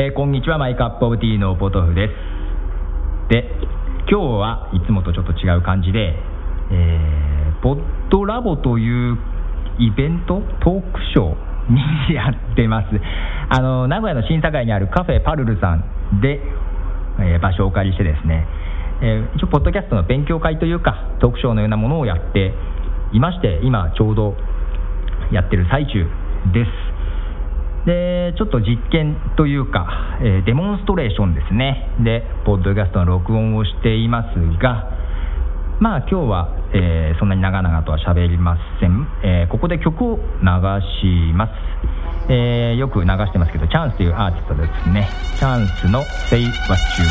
えーこんにちはマイカップオブティーのポトフです。で今日はいつもとちょっと違う感じで、えーポッドラボというイベントトークショーにやってます。あの名古屋の新境にあるカフェパルルさんで、えー場所をお借りしてですね、え一応ポッドキャストの勉強会というかトークショーのようなものをやっていまして今ちょうどやってる最中です。でちょっと実験というか、えーデモンストレーションですね。でポッドキャストの録音をしていますがまあ今日は、えーそんなに長々とは喋りません、えーここで曲を流します、えよく流してますけどチャンスというアーティストですね。チャンスの「Say What You」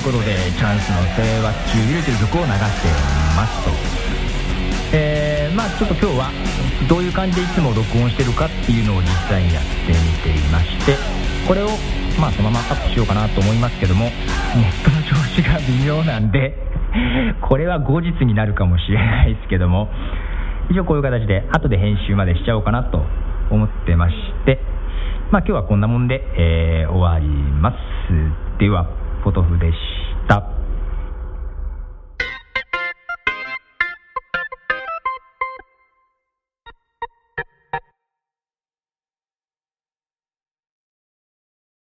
いうことでチャンスの「セイワッチュー」という曲を流してますと。えーまあちょっと今日はどういう感じでいつも録音してるかっていうのを実際にやってみていましてこれをまあそのままアップしようかなと思いますけどもネットの調子が微妙なんで これは後日になるかもしれないですけども一応こういう形で後で編集までしちゃおうかなと思ってましてまあ今日はこんなもんで、えー終わります。では。フォトフでし。た